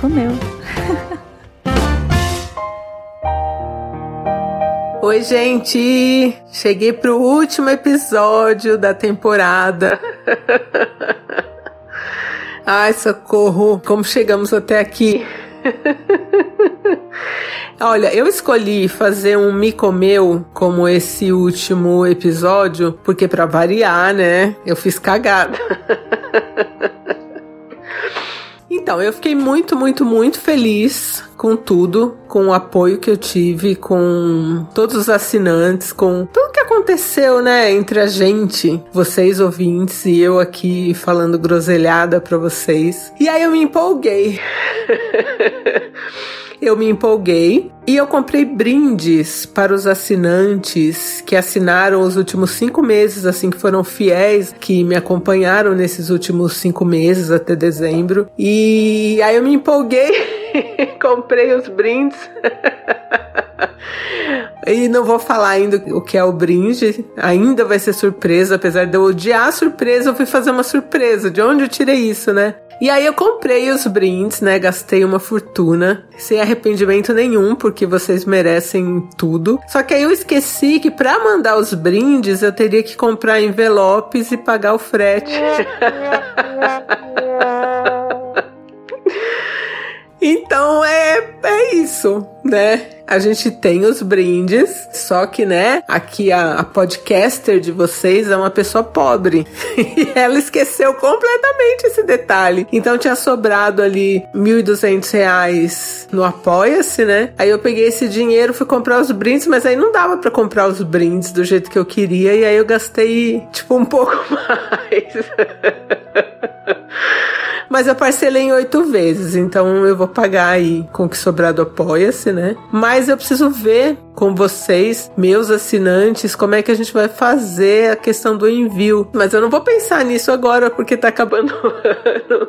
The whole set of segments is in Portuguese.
comeu. Oi, gente! Cheguei pro último episódio da temporada. Ai, socorro! Como chegamos até aqui? Olha, eu escolhi fazer um me comeu como esse último episódio, porque para variar, né? Eu fiz cagada. Então, eu fiquei muito, muito, muito feliz com tudo, com o apoio que eu tive, com todos os assinantes, com tudo que aconteceu, né, entre a gente, vocês ouvintes e eu aqui falando groselhada para vocês. E aí eu me empolguei. eu me empolguei e eu comprei brindes para os assinantes que assinaram os últimos cinco meses, assim, que foram fiéis, que me acompanharam nesses últimos cinco meses até dezembro. E aí eu me empolguei, comprei os brindes. E não vou falar ainda o que é o brinde, ainda vai ser surpresa, apesar de eu odiar a surpresa, eu fui fazer uma surpresa. De onde eu tirei isso, né? E aí eu comprei os brindes, né? Gastei uma fortuna, sem arrependimento nenhum, porque vocês merecem tudo. Só que aí eu esqueci que para mandar os brindes eu teria que comprar envelopes e pagar o frete. Então é, isso, né? A gente tem os brindes, só que, né, aqui a, a podcaster de vocês é uma pessoa pobre. e ela esqueceu completamente esse detalhe. Então tinha sobrado ali R$ 1.200 no Apoia-se, né? Aí eu peguei esse dinheiro, fui comprar os brindes, mas aí não dava para comprar os brindes do jeito que eu queria. E aí eu gastei, tipo, um pouco mais. Mas eu parcelei em oito vezes, então eu vou pagar aí com o que sobrar do Apoia-se, né? Mas eu preciso ver com vocês, meus assinantes, como é que a gente vai fazer a questão do envio. Mas eu não vou pensar nisso agora porque tá acabando o ano.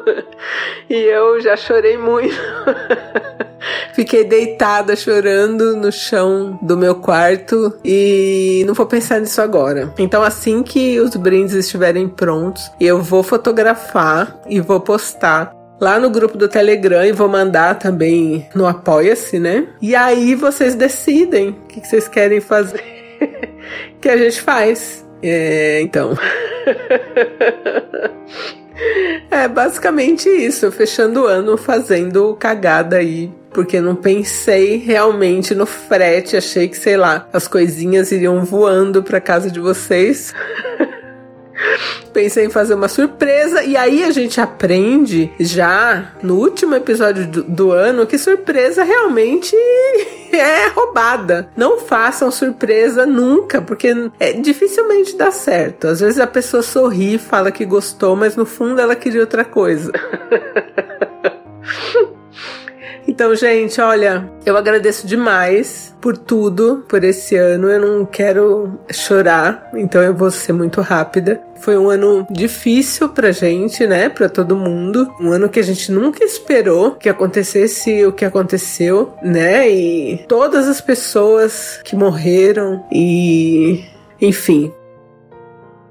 E eu já chorei muito. Fiquei deitada chorando no chão do meu quarto e não vou pensar nisso agora. Então, assim que os brindes estiverem prontos, eu vou fotografar e vou postar lá no grupo do Telegram e vou mandar também no Apoia-se, né? E aí vocês decidem o que vocês querem fazer que a gente faz. É, então. é basicamente isso, fechando o ano fazendo cagada aí porque não pensei realmente no frete, achei que, sei lá, as coisinhas iriam voando para casa de vocês. Pensei em fazer uma surpresa e aí a gente aprende já no último episódio do, do, ano que surpresa realmente é roubada. Não façam surpresa nunca, porque é, dificilmente dá certo. Às vezes a pessoa sorri, fala que gostou, mas no fundo ela queria outra coisa. Então, gente, olha, eu agradeço demais por tudo, por esse ano. Eu não quero chorar, então eu vou ser muito rápida. Foi um ano difícil pra gente, né? Pra todo mundo. Um ano que a gente nunca esperou que acontecesse o que aconteceu, né? E todas as pessoas que morreram e. Enfim,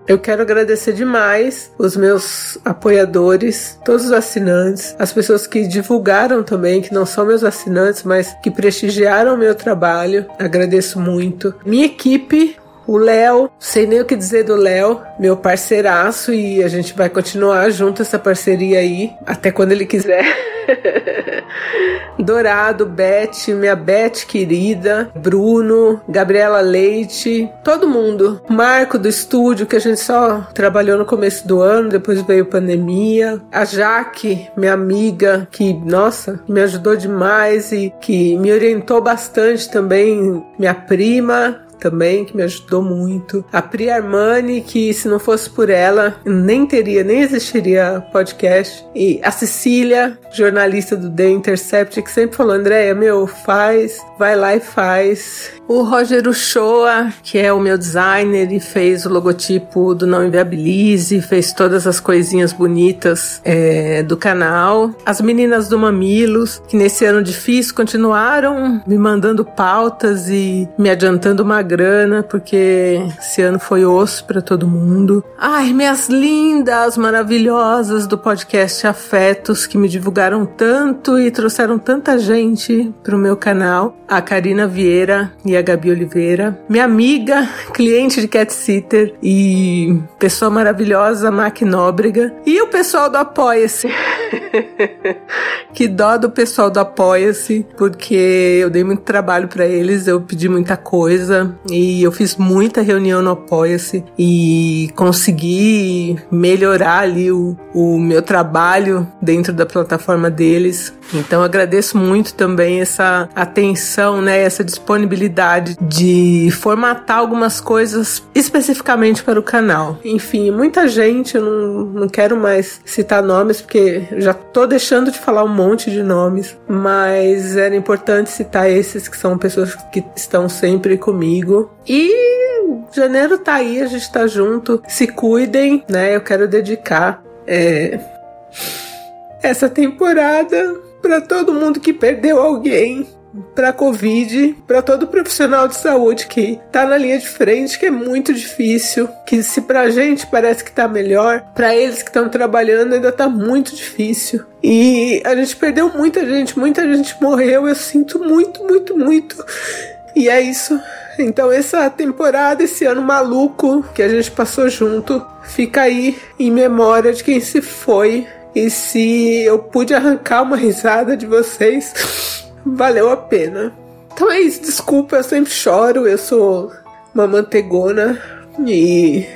eu quero agradecer demais os meus apoiadores, todos os assinantes, as pessoas que divulgaram também, que não são meus assinantes, mas que prestigiaram o meu trabalho. Agradeço muito. Minha equipe, o Léo, sei nem o que dizer do Léo, meu parceiraço, e a gente vai continuar junto essa parceria aí, até quando ele quiser. Dourado, Beth, minha Beth querida, Bruno, Gabriela Leite, todo mundo. Marco do estúdio, que a gente só trabalhou no começo do ano, depois veio pandemia. A Jaque, minha amiga, que, nossa, me ajudou demais e que me orientou bastante também. Minha prima, também, que me ajudou muito. A Pri Armani, que se não fosse por ela, nem teria, nem existiria podcast. E a Cecília, jornalista do The Intercept, que sempre falou: Andréia, meu, faz, vai lá e faz. O Roger Uchoa, que é o meu designer e fez o logotipo do Não Inviabilize, fez todas as coisinhas bonitas é, do canal. As meninas do Mamilos, que nesse ano difícil continuaram me mandando pautas e me adiantando uma grana, porque esse ano foi osso para todo mundo. Ai, minhas lindas, maravilhosas do podcast Afetos, que me divulgaram tanto e trouxeram tanta gente pro meu canal. A Karina Vieira e a Gabi Oliveira. Minha amiga, cliente de Cat Sitter e pessoa maravilhosa, Mac Nóbrega. E o pessoal do Apoia-se. que dó do pessoal do Apoia-se, porque eu dei muito trabalho para eles, eu pedi muita coisa e eu fiz muita reunião no Apoia-se e consegui melhorar ali o, o meu trabalho dentro da plataforma deles. Então agradeço muito também essa atenção, né, essa disponibilidade de formatar algumas coisas especificamente para o canal. Enfim, muita gente, eu não, não quero mais citar nomes porque já tô deixando de falar um monte de nomes, mas era importante citar esses que são pessoas que estão sempre comigo. E janeiro tá aí, a gente tá junto. Se cuidem, né? Eu quero dedicar é, essa temporada para todo mundo que perdeu alguém para Covid, para todo profissional de saúde que tá na linha de frente, que é muito difícil, que se pra gente parece que tá melhor, para eles que estão trabalhando ainda tá muito difícil. E a gente perdeu muita gente, muita gente morreu, eu sinto muito, muito, muito. E é isso. Então essa temporada, esse ano maluco que a gente passou junto, fica aí em memória de quem se foi e se eu pude arrancar uma risada de vocês, valeu a pena. Então é isso, desculpa, eu sempre choro, eu sou uma mantegona e.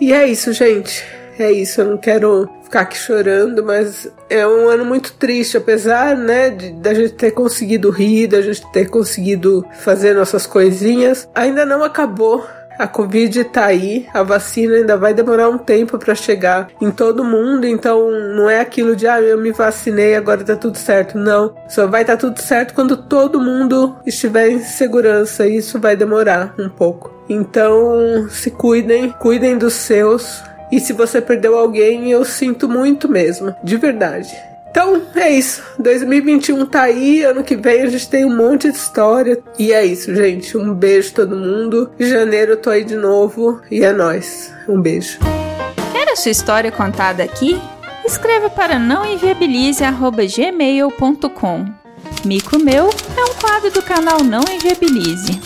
E é isso, gente. É isso, eu não quero ficar aqui chorando, mas é um ano muito triste, apesar, né, da gente ter conseguido rir, da gente ter conseguido fazer nossas coisinhas, ainda não acabou. A Covid tá aí, a vacina ainda vai demorar um tempo para chegar em todo mundo, então não é aquilo de ah, eu me vacinei, agora tá tudo certo. Não, só vai estar tá tudo certo quando todo mundo estiver em segurança, e isso vai demorar um pouco. Então, se cuidem, cuidem dos seus. E se você perdeu alguém, eu sinto muito mesmo, de verdade. Então é isso. 2021 tá aí. Ano que vem a gente tem um monte de história. E é isso, gente. Um beijo todo mundo. Janeiro eu tô aí de novo. E é nóis. Um beijo. Quer a sua história contada aqui? Escreva para nãoenviabilize.gmail.com Mico Meu é um quadro do canal Não Enviabilize.